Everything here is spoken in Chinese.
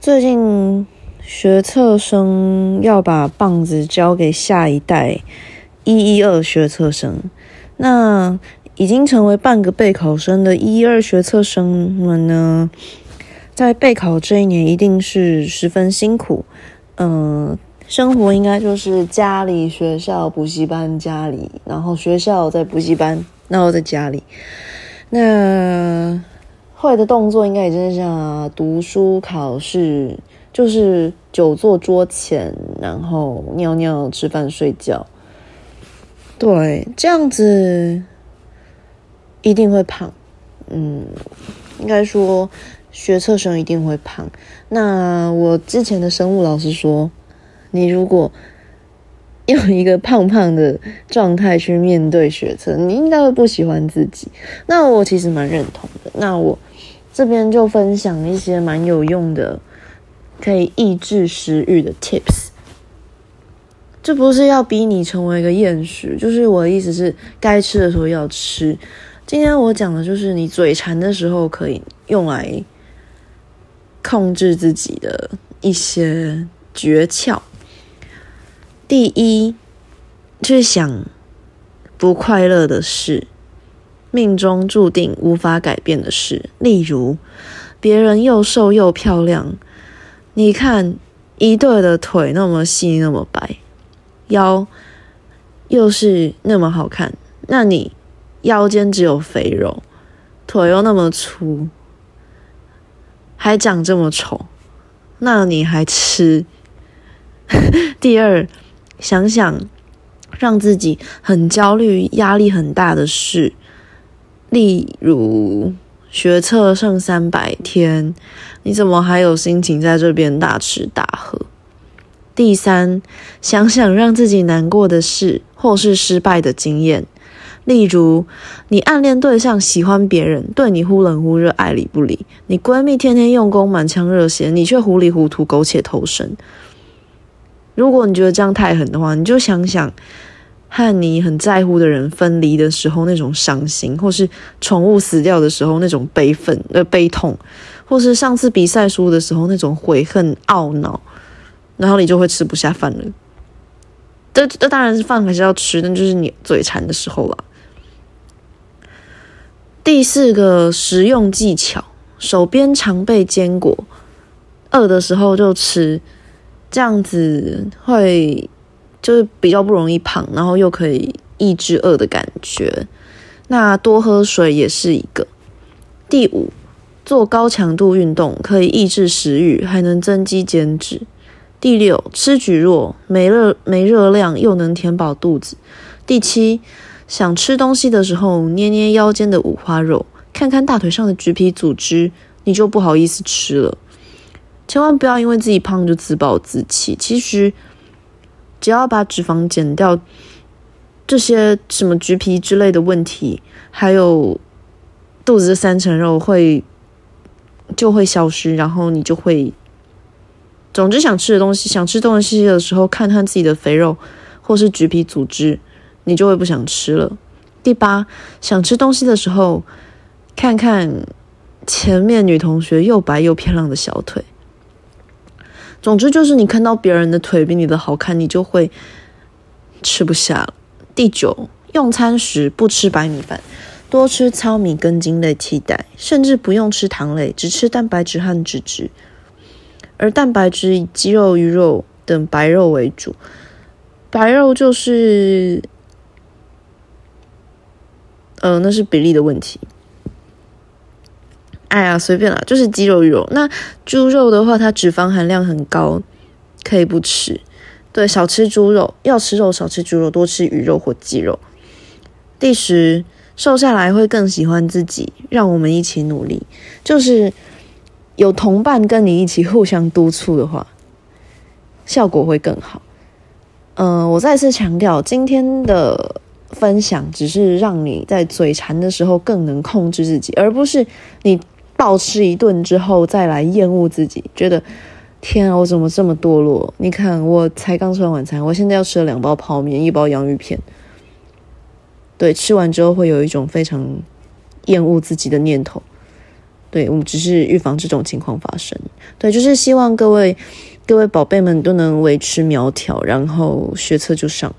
最近学测生要把棒子交给下一代一一二学测生，那已经成为半个备考生的一一二学测生们呢，在备考这一年一定是十分辛苦，嗯。生活应该就是家里、学校、补习班、家里，然后学校在补习班，然后在家里。那会的动作应该也真的像读书、考试，就是久坐桌前，然后尿尿、吃饭、睡觉。对，这样子一定会胖。嗯，应该说学测生一定会胖。那我之前的生物老师说。你如果用一个胖胖的状态去面对学测，你应该会不喜欢自己。那我其实蛮认同的。那我这边就分享一些蛮有用的，可以抑制食欲的 tips。这不是要逼你成为一个厌食，就是我的意思是，该吃的时候要吃。今天我讲的就是你嘴馋的时候可以用来控制自己的一些诀窍。第一，去想不快乐的事，命中注定无法改变的事。例如，别人又瘦又漂亮，你看一对的腿那么细那么白，腰又是那么好看，那你腰间只有肥肉，腿又那么粗，还长这么丑，那你还吃？第二。想想让自己很焦虑、压力很大的事，例如学测剩三百天，你怎么还有心情在这边大吃大喝？第三，想想让自己难过的事或是失败的经验，例如你暗恋对象喜欢别人，对你忽冷忽热、爱理不理；你闺蜜天天用功、满腔热血，你却糊里糊涂、苟且偷生。如果你觉得这样太狠的话，你就想想和你很在乎的人分离的时候那种伤心，或是宠物死掉的时候那种悲愤呃悲痛，或是上次比赛输的时候那种悔恨懊恼，然后你就会吃不下饭了。这这当然是饭还是要吃，但就是你嘴馋的时候了。第四个食用技巧，手边常备坚果，饿的时候就吃。这样子会就是比较不容易胖，然后又可以抑制饿的感觉。那多喝水也是一个。第五，做高强度运动可以抑制食欲，还能增肌减脂。第六，吃蒟蒻没热没热量又能填饱肚子。第七，想吃东西的时候捏捏腰间的五花肉，看看大腿上的橘皮组织，你就不好意思吃了。千万不要因为自己胖就自暴自弃。其实，只要把脂肪减掉，这些什么橘皮之类的问题，还有肚子的三层肉会就会消失，然后你就会，总之想吃的东西，想吃东西的时候，看看自己的肥肉或是橘皮组织，你就会不想吃了。第八，想吃东西的时候，看看前面女同学又白又漂亮的小腿。总之就是，你看到别人的腿比你的好看，你就会吃不下了。第九，用餐时不吃白米饭，多吃糙米、跟茎类替代，甚至不用吃糖类，只吃蛋白质和脂质。而蛋白质以鸡肉、鱼肉等白肉为主，白肉就是，嗯，那是比例的问题。哎呀，随便啦，就是鸡肉、鱼肉。那猪肉的话，它脂肪含量很高，可以不吃。对，少吃猪肉，要吃肉少吃猪肉，多吃鱼肉或鸡肉。第十，瘦下来会更喜欢自己，让我们一起努力。就是有同伴跟你一起互相督促的话，效果会更好。嗯，我再次强调，今天的分享只是让你在嘴馋的时候更能控制自己，而不是你。暴吃一顿之后，再来厌恶自己，觉得天啊，我怎么这么堕落？你看，我才刚吃完晚餐，我现在要吃了两包泡面，一包洋芋片。对，吃完之后会有一种非常厌恶自己的念头。对我们只是预防这种情况发生。对，就是希望各位各位宝贝们都能维持苗条，然后学测就上。